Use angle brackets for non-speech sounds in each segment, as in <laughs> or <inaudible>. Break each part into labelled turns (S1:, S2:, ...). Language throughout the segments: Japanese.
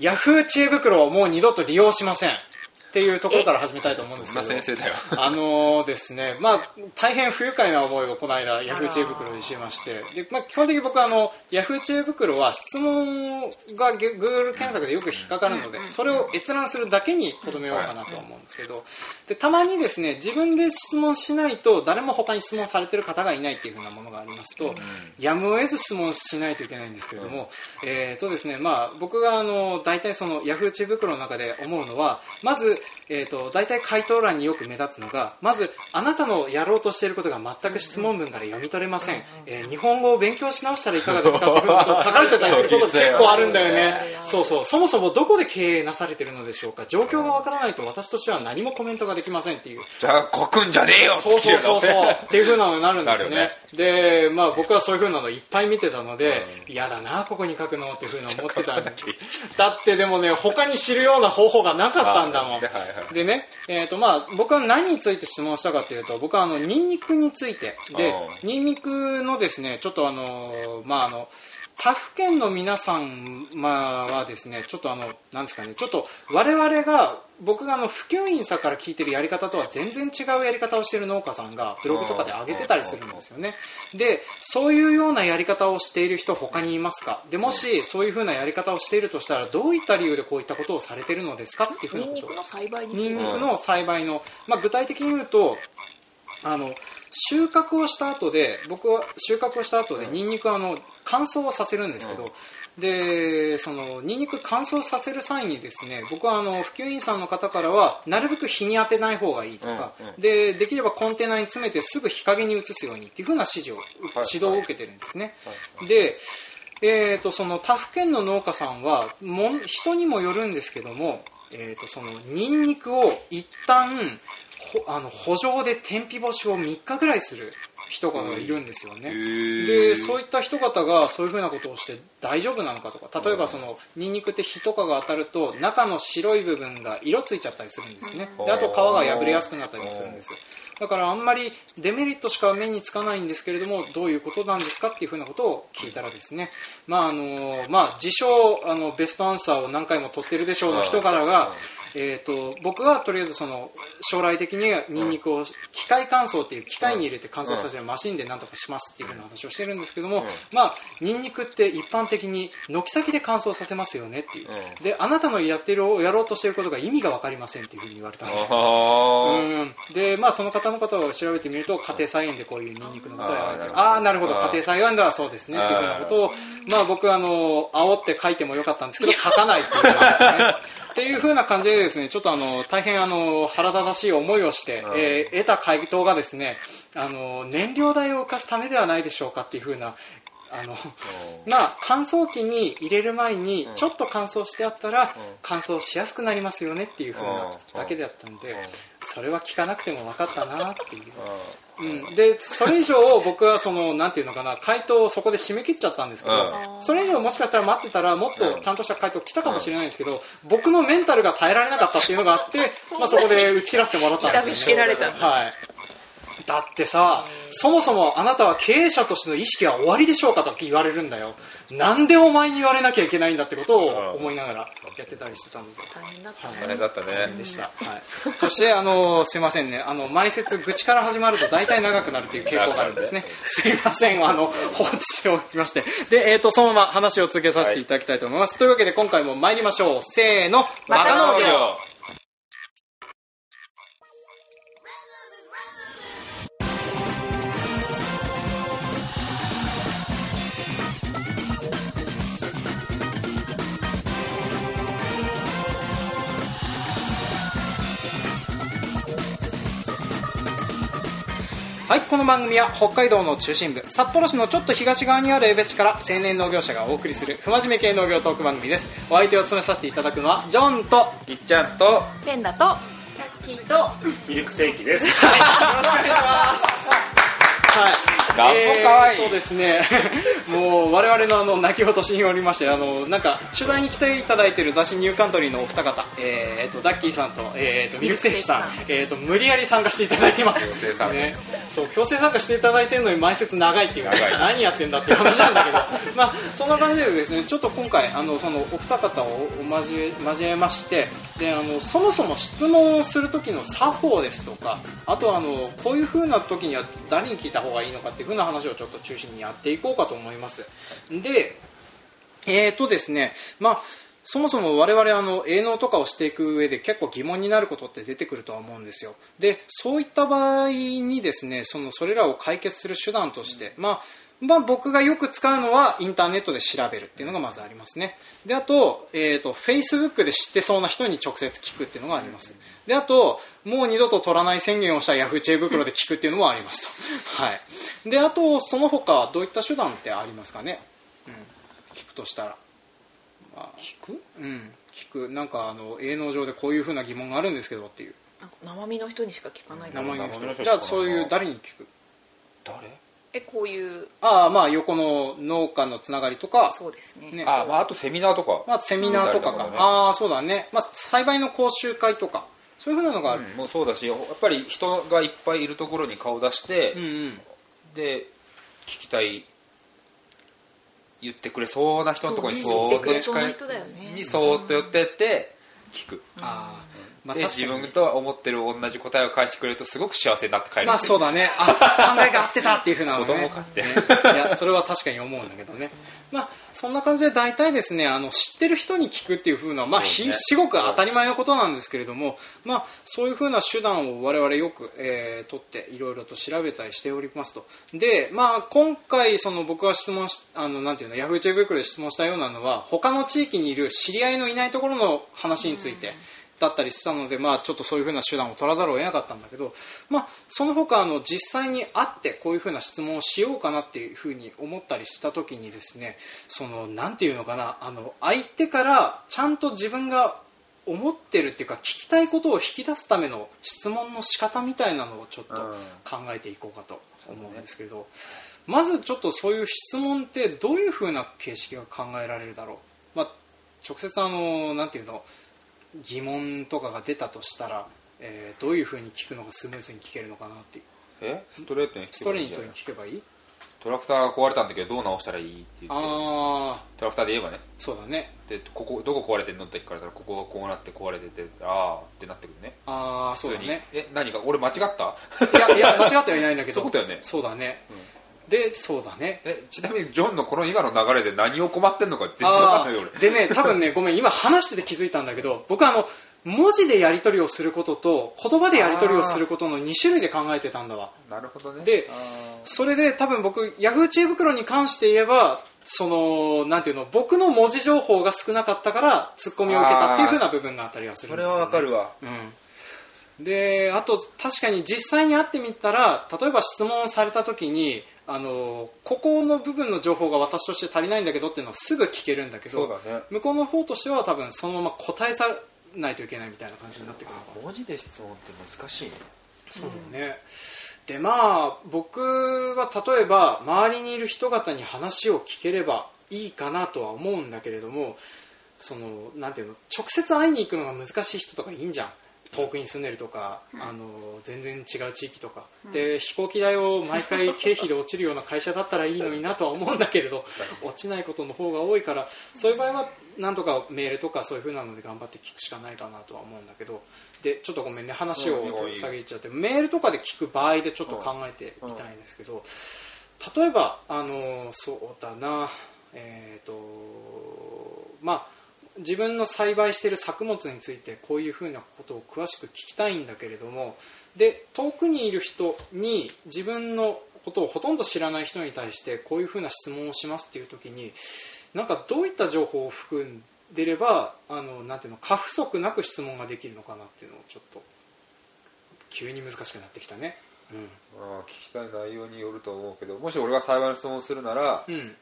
S1: ヤフー知恵袋をもう二度と利用しません。っていうところから始めたいと思うんですけど。
S2: 先生だよ。
S1: あのですねまあ大変不愉快な思いをこの間ヤフー知恵袋にしまして。で、まあ、基本的に僕はあのヤフー知恵袋は質問が Google 検索でよく引っかかるのでそれを閲覧するだけにとどめようかなと思うんですけど。でたまにですね自分で質問しないと誰も他に質問されてる方がいないっていうふうなものがありますと、やむを得ず質問しないといけないんですけれども、えーとですねまあ、僕があの大体そのヤフー知恵袋の中で思うのはまずえーと、大体回答欄によく目立つのがまずあなたのやろうとしていることが全く質問文から読み取れません、えー、日本語を勉強し直したらいかがですかって書かれてたりすること結構あるんだよね。そうそう。そもそもどこで経営なされてるのでしょうか？状況がわからないと私としては何もコメントができませんっていう。
S2: じゃあこくんじゃねえよ
S1: そうそうそうそう。っていうふうなのになるんですよね、ね、で、まあ、僕はそういうふうなのいっぱい見てたので嫌、だなここに書くのっていうふうに思ってたんで <laughs> だってでもね他に知るような方法がなかったんだもんでね、えーとまあ、僕は何について質問したかというと僕はあのニンニクについて。でニンニクのですねちょっとあの、まあ、あの他府県の皆さん、まあ、はですねちょっとあのなんですかねちょっと我々が僕があの普及員さんから聞いてるやり方とは全然違うやり方をしている農家さんがブログとかで上げてたりするんですよね。でそういうようなやり方をしている人他にいますか？でもしそういうふうなやり方をしているとしたらどういった理由でこういったことをされているのですか？っていうふうなことニンニクの栽培ニンニクの栽培の、まあ、具体的に言うとあの収穫をした後で僕は収穫をした後でニンニクはあの乾燥をさせるんですけど、でそのニンニク乾燥させる際にですね僕はあの普及員さんの方からはなるべく日に当てない方がいいとか、でできればコンテナに詰めてすぐ日陰に移すようにっていう風な指示を、はい、指導を受けてるんですね、はい、でえーと、その他府県の農家さんはも人にもよるんですけども、えーと、とそのニンニクを一旦あの補助で天日干しを3日ぐらいする人がいるんですよね、でそういった人方がそういうふうなことをして大丈夫なのかとか例えばそのニンニクって火とかが当たると中の白い部分が色ついちゃったりするんですね。であと皮が破れやすくなったりもするんですだからあんまりデメリットしか目につかないんですけれどもどういうことなんですかっていうふうなことを聞いたらですね。まああのまあ自称あのベストアンサーを何回も取ってるでしょうの人からがえーと、僕はとりあえずその将来的にはニンニクを機械乾燥っていう機械に入れて乾燥させるマシンでなんとかしますっていうふうな話をしてるんですけども、まあ、ニンニクって一般的に軒先で乾燥させますよねっていう。であなたのやってるやろうとしていることが意味が分かりませんっていうふうに言われたんです。うん。で、まあ、その方の方を調べてみると家庭菜園でこういうニンニクのことをやられてるああなるほど。家庭菜園ではそうですねっていうふうなことを、まあ、僕あの煽って書いてもよかったんですけど書かないっていうねっていう風な感じでですねちょっとあの大変あの腹立たしい思いをして、えー、得た回答がですねあの燃料代を浮かすためではないでしょうかっていう風なあのまあ乾燥機に入れる前にちょっと乾燥してあったら乾燥しやすくなりますよねっていう風なだけだったんでそれは聞かなくても分かったなっていう、うん、でそれ以上僕はそのなんていうのかな回答をそこで締め切っちゃったんですけどそれ以上もしかしたら待ってたらもっとちゃんとした回答来たかもしれないんですけど僕のメンタルが耐えられなかったっていうのがあって、まあ、そこで打ち切らせてもらったんですよ、ね、はいだってさ、そもそもあなたは経営者としての意識は終わりでしょうかと言われるんだよ。なんでお前に言われなきゃいけないんだってことを思いながらやってたりしてたので
S3: 大変だったね。
S2: 大変だったね。
S1: でした、はい、そしてあのすいませんね。あの前説愚痴から始まると大体長くなるという傾向があるんですね。すいません。あの放置しておきまして。で、えーと、そのまま話を続けさせていただきたいと思います、はい、というわけで今回も参りましょう。せーの。バカ農業はいこの番組は北海道の中心部札幌市のちょっと東側にある江別市から青年農業者がお送りする不真面目系農業トーク番組です。お相手を務めさせていただくのはジョンと
S2: いっちゃんと
S3: ペンダと
S4: キーとミルクセーキです、
S1: はい、よろしくお願いします。は <laughs> い
S2: なんもかわいい。
S1: えーとですね。<laughs> もう我々のあの泣き落としにおりましてあのなんか取材に来ていただいている雑誌ニューカントリーのお二方、えー、とダッキーさんと,、えー、とミルクセーキさん。えー、と無理やり参加していただいてます。
S2: 強制参加。
S1: ね、そう強制参加していただいてるのに前説長いっていう。
S2: 長い。
S1: 何やってんだっていう話なんだけど。<laughs> まあそんな感じでですねちょっと今回あのそのお二方を交え交えましてであのそもそも質問をする時の作法ですとかあとはあのこういう風な時には誰に聞いた方がいいのかってていう風な話をちょっと中心にやっていこうかと思います。でえーとですねまあそもそも我々あの営農とかをしていく上で結構疑問になることって出てくるとは思うんですよ。でそういった場合にですねそのそれらを解決する手段として、まあまあ、僕がよく使うのはインターネットで調べるっていうのがまずありますね。であと,、えーと Facebook で知ってそうな人に直接聞くっていうのがあります。であともう二度と取らない宣言をした Yahoo 知恵袋で聞くっていうのもありますと、<laughs> はい、であとその他どういった手段ってありますかね、うん、聞くとしたら。聞く？うん。聞く。なんかあの営農上でこういうふうな疑問があるんですけどっていう。
S3: 生身の人にしか聞かない。
S1: 生身の
S2: 人
S1: じゃあそういう誰に聞く？
S2: 誰？
S3: えこういう
S1: ああまあ横の農家のつながりとか
S3: そうですね。
S1: ね。
S2: あ、まあ、あとセミナーとか、
S1: まあ、セミナーとかか、
S2: うん。
S1: ああそうだね、まあ、栽培の講習会とか。そういうふうなのがある、
S2: うんもうそうだしやっぱり人がいっぱいいるところに顔出して、
S1: うん、うん。
S2: で聞きたい言ってくれそうな人のところに
S3: そ
S2: ーっと
S3: ね。
S2: にそーっと寄ってって聞く、
S1: ああまあ
S2: で自分と思ってる同じ答えを返してくれるとすごく幸せになって帰る
S1: まあそうだね。あ考えが合ってたっていうふうなのね。
S2: 子供かって。
S1: ね。いやそれは確かに思うんだけどね。まあそんな感じで大体ですねあの知ってる人に聞くっていうふうなまあ
S2: ね。
S1: ひ至極当たり前のことなんですけれどもまあそういうふうな手段を我々よく、えー取っていろいろと調べたりしておりますと。でまあ今回その僕が質問しあのなんていうのヤフー知恵袋で質問したようなのは他の地域にいる知り合いのいないところの話について、だったりしたので、まあ、ちょっとそういうふうな手段を取らざるを得なかったんだけど、まあ、その他あの実際に会ってこういうふうな質問をしようかなっていうふうに思ったりした時にですねそのなんていうのかなあの相手からちゃんと自分が思ってるっていうか聞きたいことを引き出すための質問の仕方みたいなのをちょっと
S2: うん。
S1: 考えていこうかと思うんですけど、まずちょっとそういう質問ってどういうふうな形式が考えられるだろう、まあ、直接あのなんていうの？疑問とかが出たとしたら、えーどういうふうに聞くのがスムーズに聞けるのかなっていう。
S2: え？ストレートに聞
S1: ストレートに聞けばいい？
S2: トラクターが壊れたんだけどどう直したらいいって言って
S1: ああ
S2: トラクターで言えばね。
S1: そうだね。
S2: でここどこ壊れてんのって聞かれたらここがこうなって壊れててああってなってくるね。
S1: ああそうだね。
S2: え何か？俺間違った？
S1: いやいや間違ってはいないんだけど。<laughs>
S2: そういうことよね。
S1: そうだね、でそうだね。
S2: えちなみにジョンのこの今の流れで何を困ってんのか全然わかんないよ
S1: あー。でね多分ね <laughs> ごめん今話してて気づいたんだけど僕はあの文字でやり取りをすることと言葉でやり取りをすることの2種類で考えてたんだわ。
S2: 俺なるほどね。
S1: で
S2: あ
S1: それで多分僕ヤフー知恵袋に関して言えばそのなんていうの僕の文字情報が少なかったからツッコミを受けたっていう風な部分があったりはす
S2: ーそれ
S1: るんですよ、ね、
S2: はわかるわ。
S1: うん、であと確かに実際に会ってみたら例えば質問された時にあのここの部分の情報が私として足りないんだけどっていうのをすぐ聞けるんだけど
S2: ね。
S1: 向こうの方としては多分そのまま答えさないといけないみたいな感じになってくるの
S2: 文字で質問って難しいね。
S1: そうね。でまあ僕は例えば周りにいる人方に話を聞ければいいかなとは思うんだけれどもそのなんていうの直接会いに行くのが難しい人とかいいんじゃん遠くに住んでるとか、あの全然違う地域とか、で飛行機代を毎回経費で落ちるような会社だったらいいのになとは思うんだけれど落ちないことの方が多いからそういう場合はなんとかメールとかそういう風なので頑張って聞くしかないかなとは思うんだけど。でちょっとごめんね話を下げちゃってメールとかで聞く場合でちょっと考えてみたいんですけど例えばあのそうだなえっ、とまあ自分の栽培している作物についてこういうふうなことを詳しく聞きたいんだけれどもで遠くにいる人に自分のことをほとんど知らない人に対してこういうふうな質問をしますっていう時になんかどういった情報を含んでればあのなんていうの過不足なく質問ができるのかなっていうのをちょっと急に難しくなってきたね。
S2: まあ聞きたい内容によると思うけどもし俺が栽培の質問をするなら
S1: うん、うん、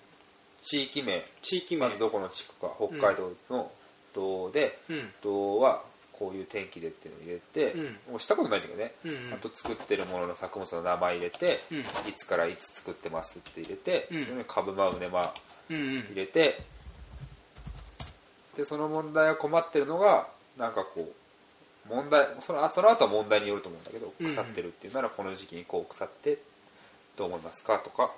S2: 地域名。
S1: 地域名
S2: まずどこの地区か。北海道の道で
S1: うん。
S2: 道はこういう天気でっていうのを入れて、
S1: うん。
S2: もうしたことないんだけどね、
S1: うんうん。
S2: あと作ってるものの作物の名前入れて、
S1: うん。
S2: いつからいつ作ってますって入れて、
S1: うん。
S2: それに株間畝間
S1: うんうん。
S2: 入れてでその問題が困ってるのがなんかこう問題そのあその後は問題によると思うんだけど
S1: うんうん
S2: 腐ってるっていうならこの時期にこう腐ってどう思いますかとか、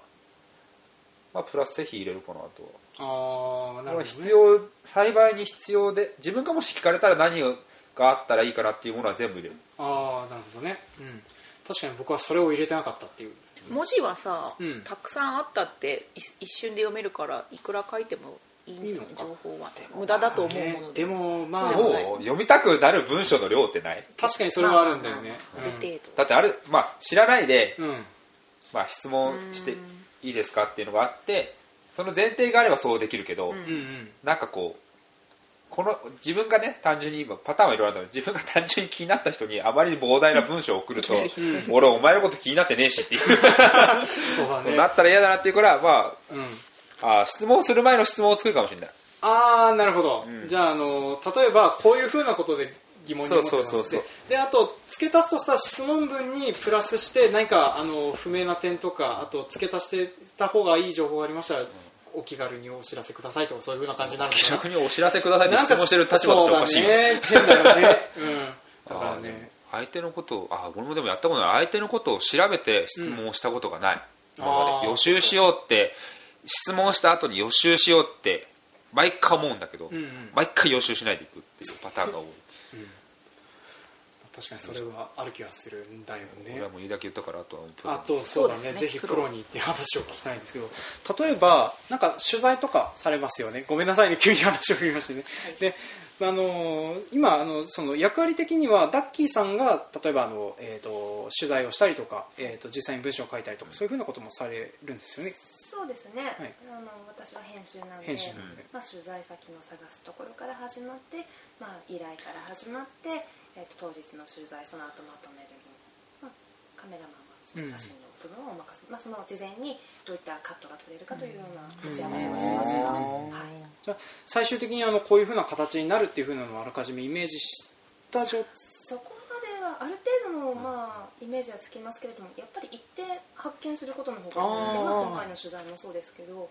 S2: まあ、プラス製品入れるかなとは。
S1: ああなるほど、ね、
S2: 必要栽培に必要で自分がもし聞かれたら何があったらいいかなっていうものは全部入れる。
S1: ああなるほどね、うん、確かに僕はそれを入れてなかったっていう。
S3: 文字はさ、
S1: うん。
S3: たくさんあったってい一瞬で読めるからいくら書いてもいいんじゃない？情報は。無駄だと思うもの
S1: で。もまあ。
S2: 読みたくなる文章の量ってない。
S1: 確かにそれはあるんだよね、
S3: ある程度。
S2: だってある、まあ、知らないで、
S1: うん。うん
S2: まあ、質問していいですかっていうのがあってその前提があればそうできるけど、
S3: うん
S1: うんうん。
S2: なんかこうこの自分がね単純に今パターンはいろいろあるんだけど自分が単純に気になった人にあまりに膨大な文章を送ると、<laughs> 俺お前のこと気になってねえしっていう。<laughs>
S1: そうだね。<laughs>
S2: なったら嫌だなっていうからま
S1: うん。
S2: ああ質問する前の質問を作るかもしれない。
S1: ああなるほど、
S2: うん。
S1: じゃああの例えばこういうふうなことで疑問に思って。ます
S2: そうそうそう。
S1: でであと付け足すとした質問文にプラスして何かあの不明な点とかあと付け足してた方がいい情報がありましたら、お気軽にお知らせくださいとかそういうふうな感じになるのかな。
S2: 逆にお知らせくださいって質問してる立場としておかしい
S1: そうだね。変だよね、<laughs> うん、だからね。
S2: 相手のことをあ俺もでもやったことない。相手のことを調べて質問をしたことがない、今ま
S1: あー
S2: で。予習しようって質問した後に予習しようって毎回思うんだけど、
S1: うんうん。
S2: 毎回予習しないでいくっていうパターンが多い
S1: 確かにそれはある気がするんだよね。
S2: 俺はもう言うだけ言ったからあとはプロに。
S1: あとそうだね。
S3: ね。
S1: ぜひプロ。にっていう話を聞きたいんですけど。例えばなんか取材とかされますよね。ごめんなさいね。急に話を振りましてね、であのー今あのその役割的にはダッキーさんが例えばあの、えー、と取材をしたりとか、えー、と実際に文章を書いたりとかそういうふうなこともされるんですよね。
S4: そうですね、
S1: はい。
S4: あの私は編集なので
S1: 編集。なので
S4: まあ、取材先の探すところから始まって、まあ、依頼から始まって、えー、と当日の取材その後まとめるの、まあ、カメラマンはその写真の部分をお任せ、まあ、その事前にどういったカットが取れるかというような打ち合わせはしますが、はい、
S1: じゃあ最終的にあのこういうふうな形になるっていうふうなのをあらかじめイメージした状
S4: そこまではある程度の、まあ、イメージはつきますけれどもやっぱり行って発見することの方が多いので
S1: あー。
S4: まあ、今回の取材もそうですけど、まあ、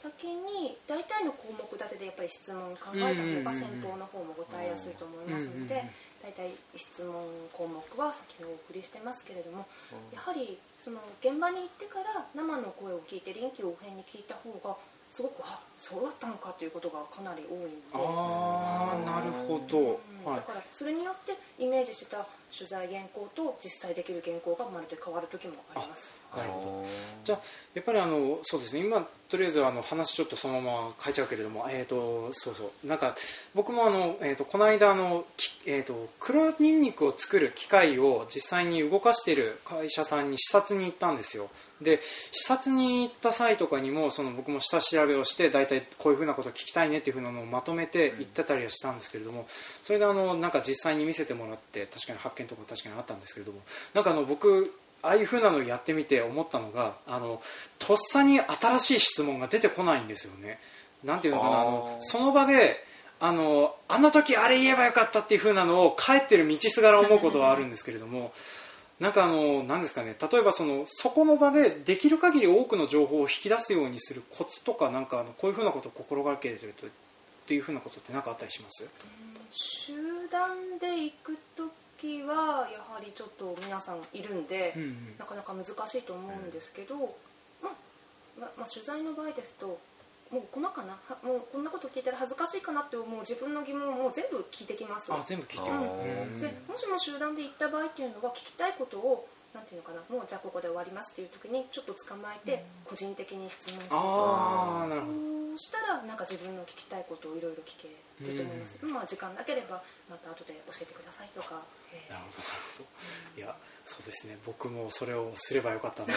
S4: 先に大体の項目立てでやっぱり質問を考えた方が先方の方も答えやすいと思いますので大体質問項目は先にお送りしてますけれどもやはりその現場に行ってから生の声を聞いて臨機応変に聞いた方がすごくあそうだったのかということがかなり多いので。
S1: ああなるほど、
S4: だからそれによってイメージしてた取材原稿と実際できる原稿がまるで変わる時もあります。
S1: なるほど。じゃあやっぱりあのそうですね。今とりあえずあの話ちょっとそのまま変えちゃうけれどもえっ、とそうそう。なんか僕もあのえっ、とこの間あのきえっ、と黒ニンニクを作る機械を実際に動かしている会社さんに視察に行ったんですよ。で視察に行った際とかにもその僕も下調べをして大体こういうふうなことを聞きたいねっていうふうなのをまとめて行ってたりはしたんですけれどもそれであのなんか実際に見せてもらって確かに発見とか確かにあったんですけれどもなんかあの僕ああいうふうなのをやってみて思ったのがあのとっさに新しい質問が出てこないんですよね。なんていうのかなあのその場であのあの時あれ言えばよかったっていうふうなのを帰ってる道すがら思うことはあるんですけれどもなんかあのなんですかね例えばそのそこの場でできる限り多くの情報を引き出すようにするコツとかなんかあのこういうふうなことを心がけてるとっていうふうなことって何かあったりします？
S4: 集団で行く時はやはりちょっと皆さんいるんで、
S1: うんうん。
S4: なかなか難しいと思うんですけど、まあままあ、取材の場合ですともう細かな？はもうこんなこと聞いたら恥ずかしいかなって思う自分の疑問をもう全部聞いてきます。
S1: あ全部聞いてうん。
S4: でもしも集団で行った場合っていうのは聞きたいことをなんていうのかな？もうじゃあここで終わりますっていう時にちょっと捕まえて個人的に質問する。とか
S1: ああな
S4: したらなんか自分の聞きたいことをいろいろ聞けると思います、まあ時間なければまた後で教えてくださいとか、えー
S1: なるほど。なるほどいやそうですね。僕もそれをすればよかったな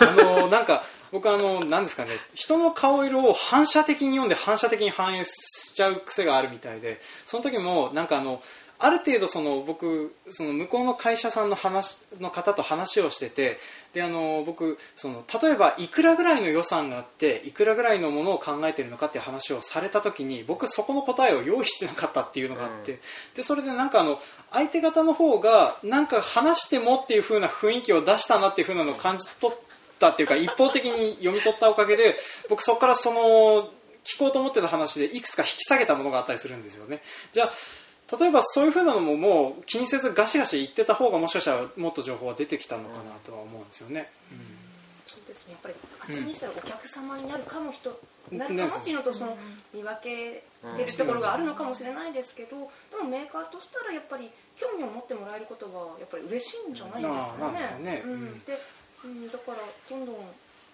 S1: あのなんか僕あのなんですかね。人の顔色を反射的に読んで反射的に反映しちゃう癖があるみたいでその時もなんかあのある程度その僕その向こうの会社さんの話の方と話をしててであの僕その例えばいくらぐらいの予算があっていくらぐらいのものを考えているのかっていう話をされた時に僕そこの答えを用意してなかったっていうのがあって、でそれでなんかあの相手方の方がなんか話してもっていう風な雰囲気を出したなっていう風なのを感じ取ったっていうか一方的に読み取ったおかげで僕そこからその聞こうと思ってた話でいくつか引き下げたものがあったりするんですよね。じゃあ例えばそういう風なのももう気にせずガシガシ言ってた方がもしかしたらもっと情報は出てきたのかなとは思うんですよね、
S4: そうですね。やっぱりあっちにしたらお客様になるかも人、
S1: うん。
S4: なるかもっていうのとその見分けてるところがあるのかもしれないですけど、でもメーカーとしたらやっぱり興味を持ってもらえることがやっぱり嬉しいんじゃないですか
S1: ね。
S4: ね。う
S1: うん
S4: ん、で、うん、だからどんどん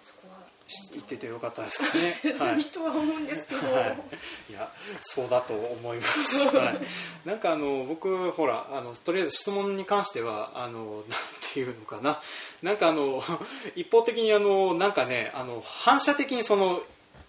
S4: そこは
S1: 言っててよかったですか <laughs>
S4: せ
S1: ね、はい。
S4: とは思うんですけど、
S1: はい、いやそうだと思います、はい、なんかあの僕ほらあのとりあえず質問に関してはあのなんていうのかな。なんかあの <laughs> 一方的にあのなんかねあの反射的にその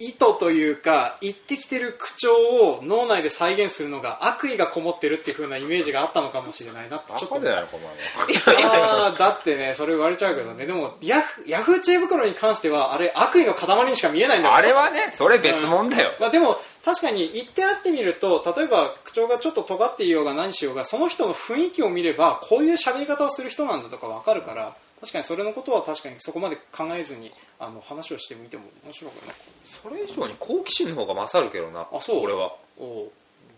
S1: 意図というか言ってきてる口調を脳内で再現するのが悪意がこもってるっていう風なイメージがあったのかもしれないなってちょっと
S2: いのかお前は。
S1: あーだってねそれ言われちゃうけどね。でもヤフヤフー知恵袋に関してはあれ悪意の塊にしか見えないんだから
S2: あれはねそれ別物だよ、
S1: まあ、でも確かに言ってあってみると例えば口調がちょっと尖っていようが何しようがその人の雰囲気を見ればこういう喋り方をする人なんだとか分かるから確かにそれのことは確かにそこまで考えずにあの話をしてみても面白くない。
S2: それ以上に好奇心の方が勝るけどな。
S1: あそう？
S2: 俺は。
S1: お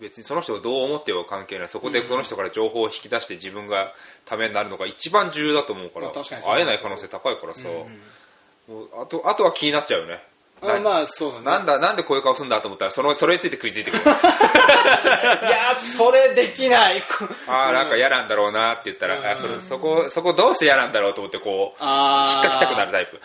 S2: 別にその人がどう思ってようが関係ない。そこでその人から情報を引き出して自分がためになるのが一番重要だと思うから。
S1: う
S2: 会えない可能性高いからさ、もうあとあとは気になっちゃうよね
S1: あまあそうだね。
S2: なんだなんでこういう顔するんだと思ったらそのそれについて食いついてくる。<laughs>
S1: いやそれできない。<laughs>
S2: ああなんか嫌なんだろうなって言ったら、
S1: うん。
S2: あそれそこそこどうして嫌なんだろうと思ってこう引っかきたくなるタイプ。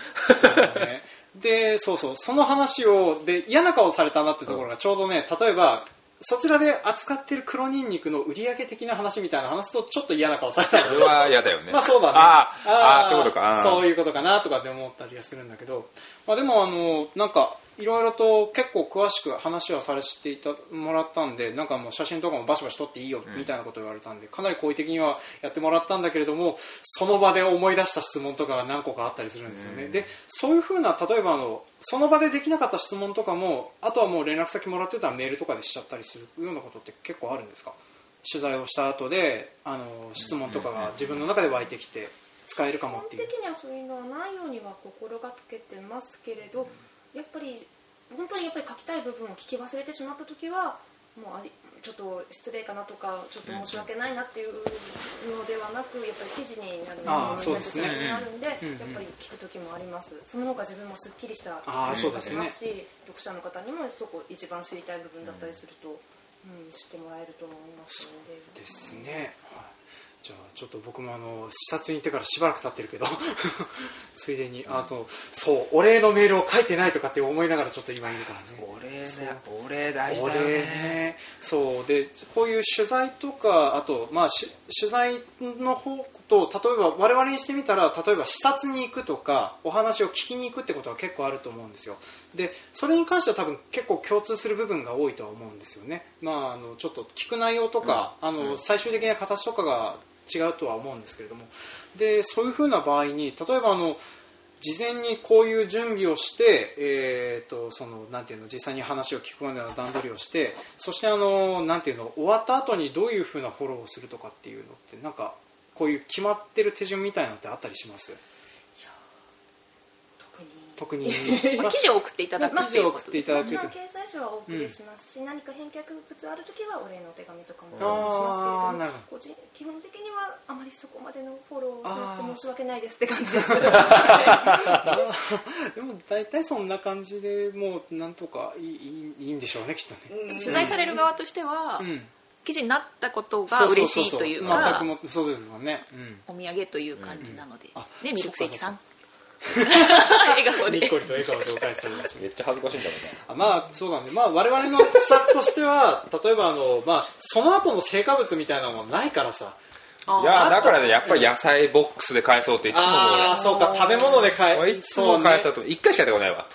S1: ね。でそうそう。その話をで嫌な顔されたなってところがちょうどね例えばそちらで扱ってる黒ニンニクの売り上げ的な話みたいな話すとちょっと嫌な顔された。
S2: それは嫌だよね。
S1: まあそうだね。
S2: あーあそういうことか。
S1: そういうことかなとかって思ったりはするんだけど、まあ、でもあのなんかいろいろと結構詳しく話はさせていたもらったんでなんかもう写真とかもバシバシ撮っていいよみたいなことを言われたんで、かなり好意的にはやってもらったんだけれどもその場で思い出した質問とかが何個かあったりするんですよね、でそういうふうな例えばあのその場でできなかった質問とかもあとはもう連絡先もらってたらメールとかでしちゃったりするようなことって結構あるんですか？取材をした後であの質問とかが自分の中で湧いてきて使えるかも
S4: 基本
S1: っていう。
S4: 的にはそういうのはないようには心がけてますけれどやっぱり本当にやっぱり書きたい部分を聞き忘れてしまった時はもうありちょっと失礼かなとかちょっと申し訳ないなっていうのではなくやっぱり記事になるのになるんでやっぱり聞く時もあります。その方が自分もすっきりした
S1: あーそう
S4: 感じがし
S1: ですね。
S4: ますし読者の方にもそこ一番知りたい部分だったりすると、うん知ってもらえると思いますので。
S1: ですね、はい、じゃあちょっと僕もあの視察に行ってからしばらく経ってるけど <laughs> ついでにあとそうお礼のメールを書いてないとかって思いながらちょっと今いるからね。
S2: お礼ねお礼大事だよね。
S1: ね。そうでこういう取材とかあと、まあ、し取材の方と例えば我々にしてみたら例えば視察に行くとかお話を聞きに行くってことは結構あると思うんですよ。でそれに関しては多分結構共通する部分が多いとは思うんですよね、まあ、あのちょっと聞く内容とか、あの最終的な形とかが違うとは思うんですけれども。でそういうふうな場合に例えばあの事前にこういう準備をして、えー、とそのなんていうの実際に話を聞くまでの段取りをしてそしてあのなんていうの終わった後にどういうふうなフォローをするとかっていうのってなんかこういう決まってる手順みたいなのってあったりします？
S4: 特に。
S3: ま <laughs> あ記事を送っていただく
S1: 記
S3: ということ
S1: 事を送っていただくと
S4: まあ、掲載誌はお送りしますし、何か返却物あるときはお礼のお手紙とかもしますけれども基本的にはあまりそこまでのフォローをしなくて申し訳ないですって感じです
S1: でも大体そんな感じでもうなんとかいいいいいいんでしょうねきっとね、
S3: 取材される側としては、
S1: うん
S3: 記事になったことが嬉しいという
S1: 全
S3: か
S1: くもそうですもんね、うん
S3: お土産という感じなので、
S1: うんあ
S3: ねミルクセーキさん
S1: そ
S3: 笑顔で。
S1: にっこりと笑顔でお返しする
S2: めっちゃ恥ずかしいんだもん
S1: あまあそうなんで、まあ、我々の視察としては <laughs> 例えばあの、まあ、その後の成果物みたいなのもないからさ。
S2: ないやだからねやっぱり野菜ボックスで返そうっていつも
S1: ああそうか。食べ物で買え
S2: 俺いつも返そうと一回しかやったことないわ。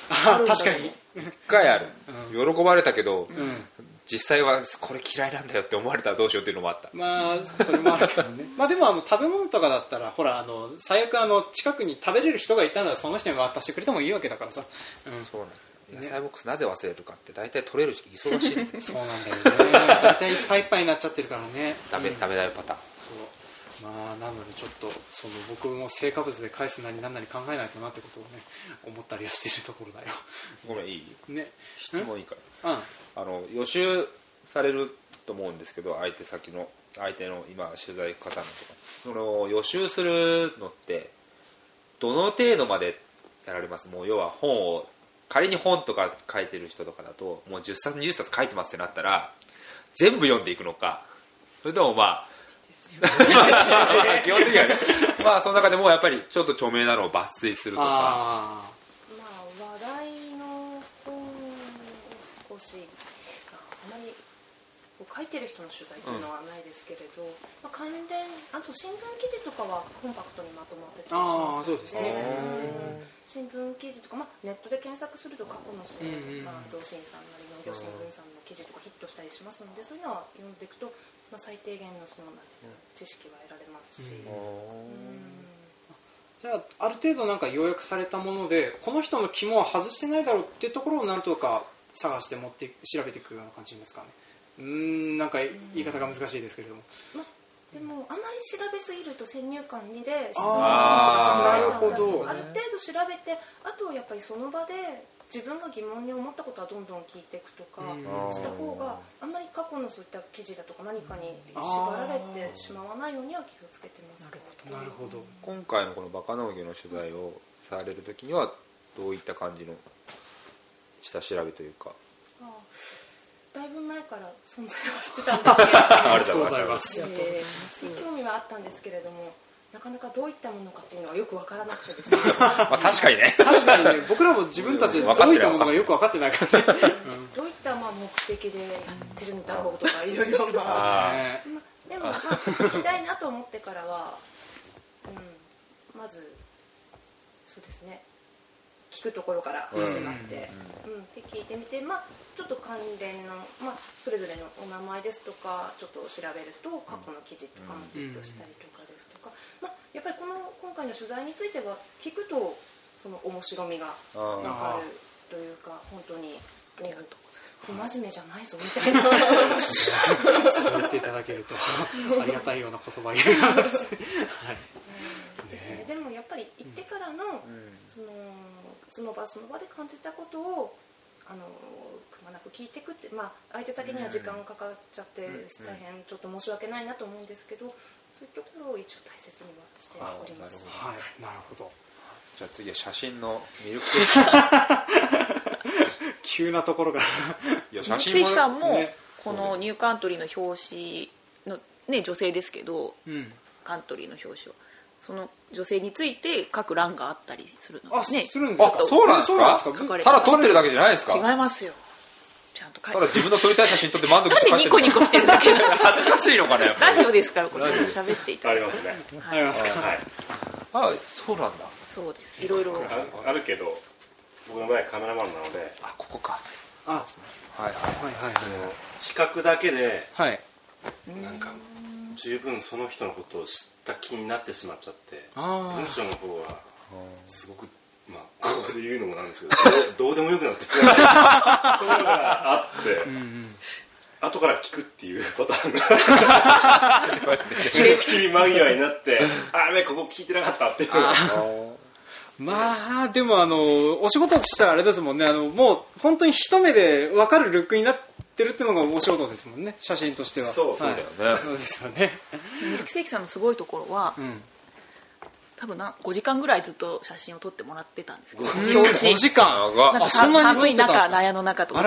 S1: 確かに。
S2: 一回ある。喜ばれたけど
S1: うん
S2: 実際はこれ嫌いなんだよって思われたらどうしようっていうのもあった。
S1: まあそれもあるけどね。<laughs> まあでもあの食べ物とかだったらほらあの最悪あの近くに食べれる人がいたらその人に渡してくれてもいいわけだからさ、うん、
S2: そうなんだ野菜ボックスなぜ忘れるかって大体取れる時期忙しいの
S1: そうなんだよね。大体いっぱいいっぱいになっちゃってるからね。<laughs>
S2: ダメ
S1: うん。
S2: ダメだよパターン
S1: まあなのでちょっとその僕も成果物で返すなりなんなり考えないとなってことをね思ったりはしているところだよ。
S2: ごめんいい？
S1: ね。
S2: 質問いいから
S1: うん。
S2: あの予習されると思うんですけど相手先の相手の今取材方のとか。その予習するのってどの程度までやられます？もう要は本を仮に本とか書いてる人とかだともう10冊20冊書いてますってなったら全部読んでいくのか。それともまあ基本的にはねまあその中でもやっぱりちょっと著名なのを抜粋するとか。
S1: あ
S4: まあ話題の本を少しあまり書いてる人の取材っていうのはないですけれど、まあ、関連あと新聞記事とかはコンパクトにまとまってたりします
S1: ですね。
S4: うん。新聞記事とか、まあ、ネットで検索すると過去のその、
S1: うんうん。
S4: まあ、同心さんなり農業新聞さんの記事とかヒットしたりしますのでそういうのは読んでいくと、まあ、最低限のそのなんていうの知識は得られますし。
S1: うん。
S4: うん。
S1: じゃあある程度なんか要約されたものでこの人の肝は外してないだろうっていうところをなんとか探して持って調べていくような感じですかね。うーんなんか言い方が難しいですけれども。
S4: まあ、でもあまり調べすぎると先入観にで質問
S1: あ
S4: が
S1: なるほど。
S4: ある程度調べてあとはやっぱりその場で自分が疑問に思ったことはどんどん聞いていくとか
S1: うん。
S4: した方があんまり過去のそういった記事だとか何かに縛られてしまわないようには気をつけてます。けど。
S1: なるほど。
S2: 今回のこのバカ農業の取材をされる時にはどういった感じの下調べというか。
S4: ああだいぶ前から存在はしてたんですけれども。<laughs>
S2: ありがとうございま
S1: す。
S4: えー興味はあったんですけれどもなかなかどういったものかっていうのはよくわからなくてですね。<laughs>
S2: まあ確かにね。
S1: 確かにね。僕らも自分たちでどういったものがよく分かってないからね <laughs>
S4: どういったまあ目的でやってるんだろうとかいろいろまあ。でもまあ聞きたいなと思ってからは、うん、まずそうですね。聞くところから始まって、うん。で聞いてみて、まあ、ちょっと関連の、まあ、それぞれのお名前ですとかちょっと調べると過去の記事とかもヒットしたりとかか、まあ、やっぱりこの今回の取材については聞くとその面白みが分かるというか本当にありがとう不真面目じゃないぞみたいな。
S1: そう言っていただけると <laughs> ありがたいようなこそば言うようなですねはい。
S4: ですね、でもやっぱり行ってからの,、そのその場その場で感じたことをあのくまなく聞いていくって、まあ、相手先には時間かかっちゃって大変ちょっと申し訳ないなと思うんですけどそういうところを一応大切にはしております。
S2: あなる
S1: はい。なるほど。
S2: じゃあ次は写真のミルクセー。キ <laughs> さ
S1: 急なところから。
S2: んいや
S3: 関
S2: 写真
S3: さんも
S1: ね。
S3: このニューカントリーの表紙のね女性ですけど
S1: うん。
S3: カントリーの表紙は。その女性について書く欄があったりするの
S1: あ、
S3: ね。
S1: するんですか？
S2: あそうなんですか？
S1: そうなん
S3: 書かれ
S2: ただ撮ってるだけじゃないですか？
S3: 違いますよちゃんと書いて。
S2: ただ自分の撮りたい写真撮って満足して
S3: なんでニコニコしてるだけ
S2: 恥ずかしいのかな
S3: ラジオですか？らこれ。喋っていただいて
S5: ありますね。
S1: ありますか？
S5: はい。
S2: あそうなんだ。
S3: そうですいろいろ。
S5: ああるけど僕の場合はカメラマンなので。
S2: あここか。
S1: あ
S2: はいはい。
S1: はいはい。
S5: 視覚だけで
S1: はい。はい
S5: なんか十分その人のことを知った気になってしまっちゃって
S1: あ
S5: 文章の方はすごくまあここで言うのもなんですけどどう <laughs> どうでもよくなってくるところがあって
S1: あうんうん。
S5: 後から聞くっていうパターンが <laughs> 締め切り間際になってあやべここ聞いてなかったっていう。のが
S1: まあでもあのお仕事としてはあれですもんね。あのもう本当に一目で分かるルックになってるっていうのがお仕事ですもんね。写真としては。
S5: そう
S1: はい
S2: そうだよね。
S1: そうですよね。
S3: ミルクセーキさんのすごいところは
S1: うん
S3: 多分な5時間ぐらいずっと写真を撮ってもらってたんですけど。
S1: 表
S3: 表紙。
S1: 時間？
S2: 長っ
S3: なんか？寒い中納屋の中とか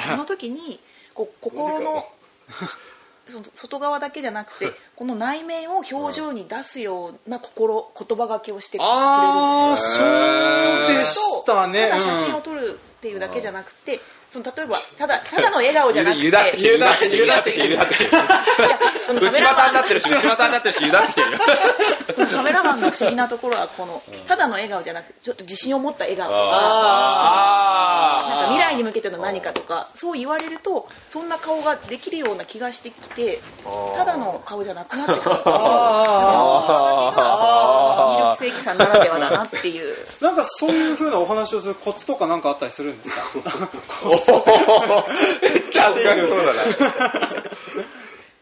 S3: で。その時にこの <laughs> 外側だけじゃなくてこの内面を表情に出すような心言葉がけをしてくれるん
S1: ああ
S3: ですよ。
S1: そうでしたね。
S3: ただ写真
S1: うん。
S3: を撮るっていうだけじゃなくてその例えばただただの笑顔じゃなくて
S2: ゆだってきてる。ゆだってきてる。ゆだってきてる。ゆだってきてる
S3: そのカ
S2: 内股
S3: メラマン
S2: になってるし内股になってるしゆだってきてるよ。<laughs>
S3: そのカメラマンの不思議なところはこのただの笑顔じゃなくてちょっと自信を持った笑顔とか
S2: あ
S3: なんか未来に向けての何かとかそう言われるとそんな顔ができるような気がしてきてただの顔じゃなくなってくるっていう魅力正規さんならではだなっていう。
S1: なんかそういうふうなお話をするコツとかなんかあったりするんですか？<laughs>
S2: めっちゃ恥ずかしそうだな。<laughs>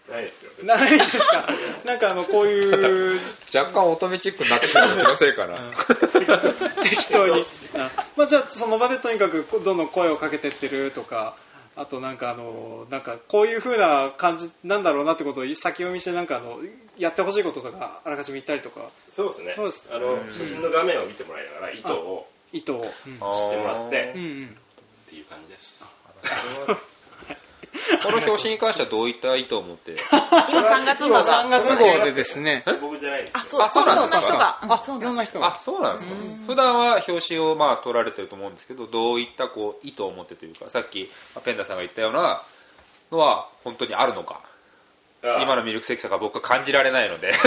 S5: ないですよ。ね
S1: ないですか？なんかあのこういう <laughs>
S2: 若干乙女チックになってきたの気のせいかな。<laughs>
S1: 適当に。あまあじゃあその場でとにかくどんどん声をかけてってるとかあとなんかあのなんかこういうふうな感じなんだろうなってことを先読みしてなんかあのやってほしいこととかあらかじめ言ったりとか。
S5: そうですね。
S1: そうです。
S5: あの写真の画面を見てもらいながら糸を
S1: 意図を、うん
S5: 知ってもらって
S1: うん。うん
S5: っていう感じです。<laughs>
S2: この表紙に関してはどういった意図を持って？<laughs>
S3: 今3月号
S1: 今
S3: が
S1: 3月号でですね。
S5: 僕じゃないです
S3: あそう
S2: あそう
S3: そ
S2: なんんですか？
S3: な人が。
S1: あ
S3: そう
S1: いろんな人が。
S2: あそうなんですか？普段は表紙をまあ取られてると思うんですけどどういったこう意図を持ってというかさっきまあペンダさんが言ったようなのは本当にあるのか？
S5: あ
S2: 今のミルクセキさが僕は感じられないので <laughs>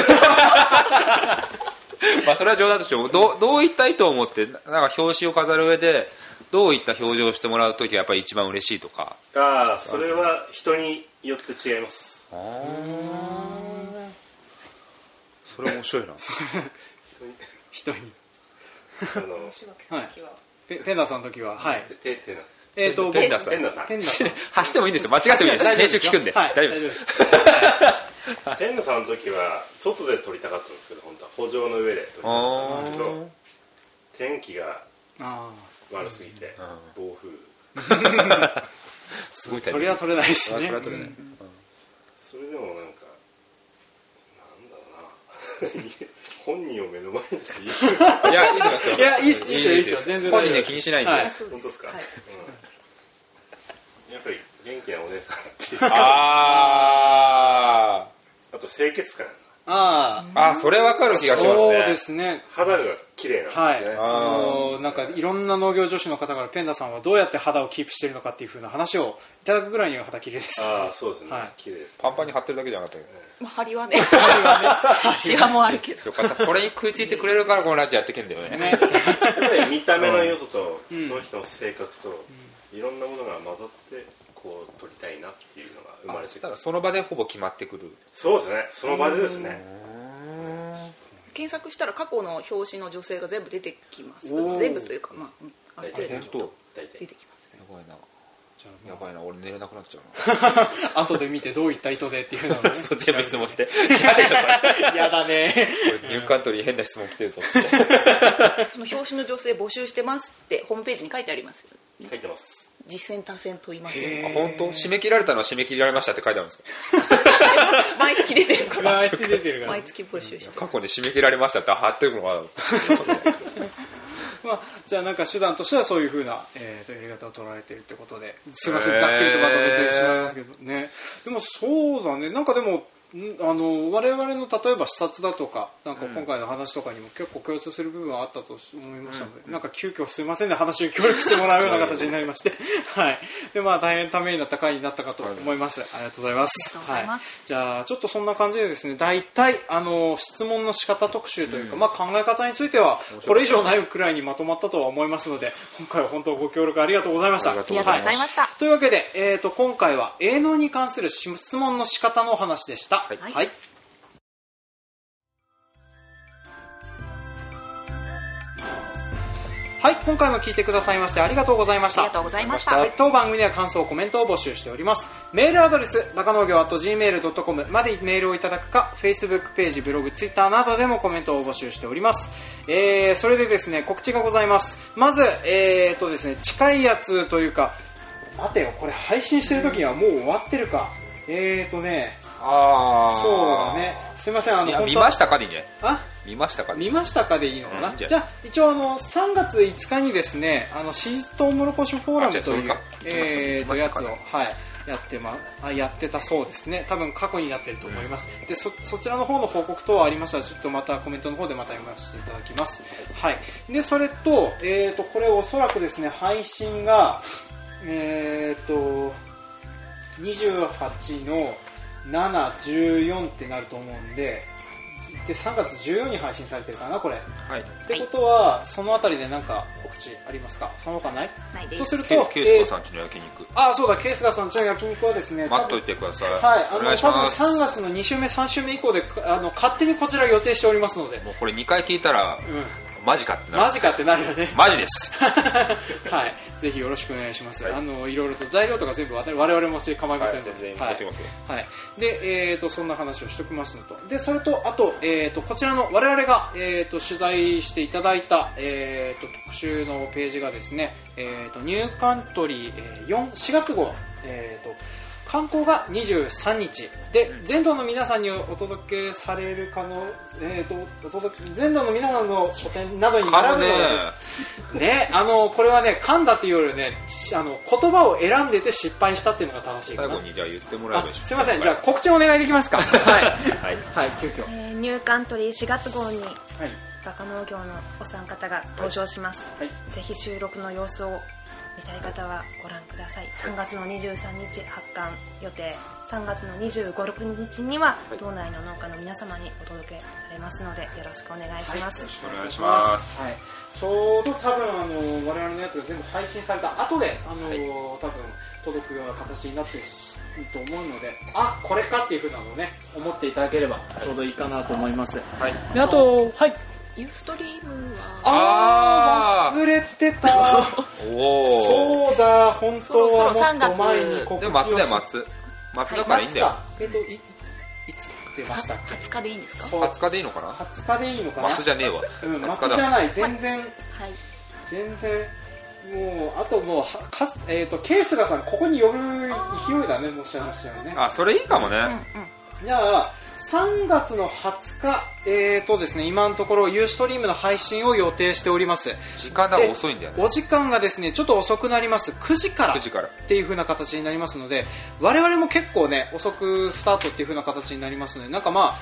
S2: <laughs> まあそれは冗談としてもどうどういった意図を持ってなんか表紙を飾る上でどういった表情をしてもらう時がやっぱり一番嬉しいとか。
S5: ああそれは人によって違います。
S2: それ面白いな。<laughs>
S1: 人に。
S5: あの
S4: 柴木さんの時は。
S1: ペペンダーさんの時は。はい。
S5: 手手な。
S1: えっ、と
S2: ペンダーさん。
S5: ペンダさん。
S1: ペンダーさん。<laughs>
S2: 走ってもいいんですよ。間違ってもいいです。編集聞くんで、
S1: はい、
S2: 大丈夫です
S5: ペンダさんの時は外で撮りたかったんですけど本当は。歩上の上で撮りたかったんですけど天気が
S1: あ
S5: 悪すぎて暴風。<laughs>
S2: すごい
S1: あ取りは取れないですね
S2: それは取れない、
S5: それでもなんかなんだろうな。<laughs> 本人を目の前にして言う
S2: いやいいと思いますよ。
S1: いやいいっすいいっすよいいっすよ。全然
S2: 本人ね気にしないんで、
S1: はい。
S5: 本当ですか、
S3: はい。
S5: うん、やっぱり元気なお姉さんっていう。
S2: あ
S5: あと清潔感。
S1: あ
S2: ー。あそれ分かる気がします
S1: そう
S2: ね
S1: ですね。
S5: 肌が綺麗なん
S1: はい、
S5: ですね、
S1: あのなんかいろんな農業女子の方からペンダさんはどうやって肌をキープしてるのかっていう風な話をいただくぐらいには肌綺麗です。
S5: ああそうですね、
S1: はい。
S5: 綺麗です
S2: パンパンに貼ってるだけじゃなかったけど
S3: まあ張りはね。シワもあるけど
S2: よかった。これに食いついてくれるからこのラジオやってけんだよね。
S1: ね。
S5: 見た目の要素と、
S1: ん。
S5: その人の性格と、いろんなものが混ざってこう撮りたいなっていうのが生まれて
S2: たらその場でほぼ決まってくる。
S5: そうですね。その場でですね。
S3: 検索したら過去の表紙の女性が全部出てきます。全部というかまあうん。ある程度。
S5: 大体
S3: 出てきます。
S2: やばいな。
S1: じゃ
S2: やばいな。俺寝れなくなっちゃうな。
S1: あ <laughs> 後で見てどういった意図でっていうのをね。<laughs>
S2: そう全部質問して。嫌でしょこ
S1: だね。
S2: ニューカントリー変な質問来てるぞって。<laughs>
S3: その表紙の女性募集してますってホームページに書いてありますよ
S5: 書いてます
S3: 実践多戦問いません
S2: あ本当？締め切られたのは締め切られましたって書いてあるんですか？<laughs>
S3: 毎月出てるから。
S1: 毎月出てるから。
S3: 毎月募集して
S2: 過去に締め切られましたって貼ってるのが
S1: まあ、じゃあなんか手段としてはそういうふうな、えー、とやり方を取られているということですいませんざっくりとまとめてしまいますけどね。でもそうだね。なんかでもんあの我々の例えば視察だとかなんか今回の話とかにも結構共通する部分はあったと思いましたので、なんか急遽すいませんね話に協力してもらうような形になりまして、<laughs> はい。でまあ、大変ためになった回になったかと思います、ありがとうございます。
S3: ありがとうございます。
S1: はい、じゃあちょっとそんな感じでですね大体あの質問の仕方特集というか、まあ、考え方についてはこれ以上ないくらいにまとまったとは思いますので今回は本当ご協力ありがとうございました。
S2: ありがと
S3: うございました、
S1: というわけで、えー、と今回は営農に関する質問の仕方のお話でした。はい。
S3: はい。
S1: はい。今回も聞いてくださいましてありがとうございました。
S3: ありがとうございました。
S1: はい。当番組では感想コメントを募集しております。メールアドレスバカ農業 .gmail.com までメールをいただくか Facebook ページブログツイッターなどでもコメントを募集しております、えー、それでですね告知がございます。まずえー、とですね近いやつというか待てよ。これ配信してる時にはもう終わってるかえーとね
S2: あ
S1: そうだね。すいませんあの
S2: いや見ましたかでいいんじゃない？
S1: あ？
S2: 見ましたかで
S1: 見ましたかでいいのかな、
S2: うんじゃあ。
S1: じゃあ一応あの3月5日にですねあのシートウモロコシフォーラムという
S2: あじゃあそれか。
S1: えーと
S2: 見ましたか
S1: やつを、はい、やってまあやってたそうですね。多分過去になってると思います、でそそちらの方の報告等ありましたらちょっとまたコメントの方でまた読ませていただきます。はい。でそれと,、えー、とこれおそらくですね配信がえーっと28の714ってなると思うんでで3月14に配信されてるかなこれ。
S2: はい。
S1: ってことは、そのあたりで何か告知ありますか？その他ない？
S3: ないです。
S1: とすると
S2: ケケースカさんちの焼肉。
S1: あそうだケースガさんちの焼肉はですね
S2: 待っといてください。
S1: はい、あの多分
S2: いします。
S1: 3月の2週目、3週目以降でかあの勝手にこちら予定しておりますので、
S2: もうこれ2回聞いたら
S1: うん、
S2: マジかってなる。
S1: マジかってなるよね。
S2: マジです。<laughs>
S1: はい、ぜひよろしくお願いします。
S2: はい。
S1: あのいろいろと材料とか全部我々持ちで構いませんので、はい。
S2: 持ってますよ。
S1: はい、で、えー、とそんな話をしておきますのと。でそれとあと,、えー、とこちらの我々が、えー、と取材していただいた、えー、と特集のページがですね、えー、とニューカントリー、えー、4, 4月号、えー、と観光が23日。で全道の皆さんにお届けされる可能、えー、とお届け全道の皆さんの書店などに並ぶのがです。ね、あのこれはね噛んだっていうよりねしあの言葉を選んでて失敗したっていうのが正しいかな。
S2: 最後にじゃあ言ってもらえばいい
S1: すいません。じゃあ告知お願いできますか。はい。
S2: はい。
S1: はい。急遽。
S4: えーニューカントリー4月号に
S1: はい。
S4: バカ農業のお三方が登場します、
S1: はい。
S4: ぜひ収録の様子を見たい方はご覧ください。3月の23日発刊予定。3月の25、6日には道内の農家の皆様にお届けされますのでよろしくお願いします、
S2: お願いします。
S1: はい、ちょうど多分あの我々のやつが全部配信された後であの、多分届くような形になってると思うのであこれかっていうふうなのをね思っていただければちょうどいいかなと思います、
S2: はい。
S1: であとはい
S3: ユーストリームは。
S2: あ
S1: 忘れてた。<laughs>
S2: おお
S1: そうだ本当はもっと前に
S3: 3
S1: 告知を
S2: でも松だよ松。松だからいいんだよ、
S1: えっといいつ出ましたっけ
S3: ？20日でいいんですか？
S1: そう。
S2: 20日でいいのかな
S1: ？20日でいいのかな？
S2: 松じゃねえわ。
S1: うん、
S2: 20
S1: 松
S2: 日だ。
S1: じゃない。全然
S3: はい。
S1: 全然もうあともうはかえっ、とケースラさんここに呼ぶ勢いだねもしかしたらね。
S2: あそれいいかもね、
S1: じゃあ3月の20日えーとですね今のところユーストリームの配信を予定しております。
S2: 時間が遅いんだよね。
S1: お時間がですねちょっと遅くなります。9時から。
S2: 9時から。
S1: っていう風な形になりますので我々も結構ね遅くスタートっていう風な形になりますのでなんかまあ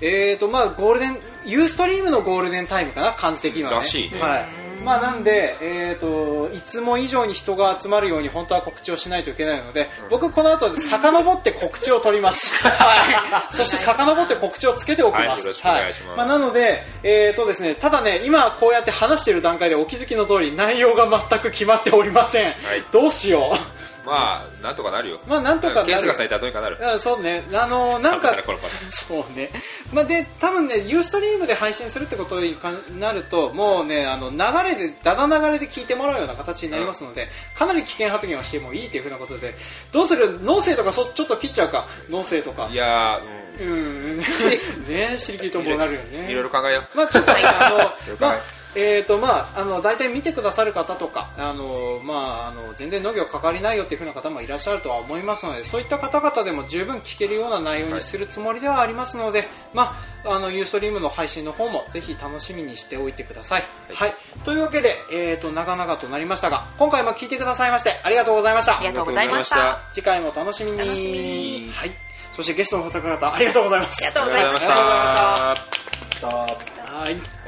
S1: えーとまあゴールデンユーストリームのゴールデンタイムかな感じ的にはね。
S2: らしいね。
S1: はいまあなんでえーといつも以上に人が集まるように本当は告知をしないといけないので、僕この後で遡って告知を取ります。<laughs> はい。そして遡って告知をつけておきます、
S2: はい
S1: なので、えーとですね、ただね今こうやって話している段階でお気づきの通り内容が全く決まっておりません、どうしよう
S2: まあなんとかなるよ。
S1: まあなんとかなる。
S2: ケースがたらどうにかなる
S1: うんそうね。あのなんかそうね、まあ、で多分ねユーストリームで配信するってことになるともうねあの流れでだだ流れで聞いてもらうような形になりますので、かなり危険発言をしてもいいというふうなことでどうする？農政とかそちょっと切っちゃうか。農政とか。
S2: いやー、
S1: うん。ねしりきりともなるよね。
S2: うん、いろいろ考えよう。
S1: まあちょっとねあのまあえーとまあ、あの大体見てくださる方とかあの、まあ、あの全然農業関わりないよっていう風な方もいらっしゃるとは思いますのでそういった方々でも十分聞けるような内容にするつもりではありますので、まあ、あのユーストリームの配信の方もぜひ楽しみにしておいてください。はい、というわけで、えー、と長々となりましたが今回も聞いてくださいましてありがとうございました。
S3: ありがとうございました。
S2: あ
S1: 次回も楽しみに。
S3: 楽しみに。
S1: はい、そしてゲストの方々ありがとうございます。
S3: ありがとうございます
S2: ありがとうございました。
S1: ありがとうございました。はい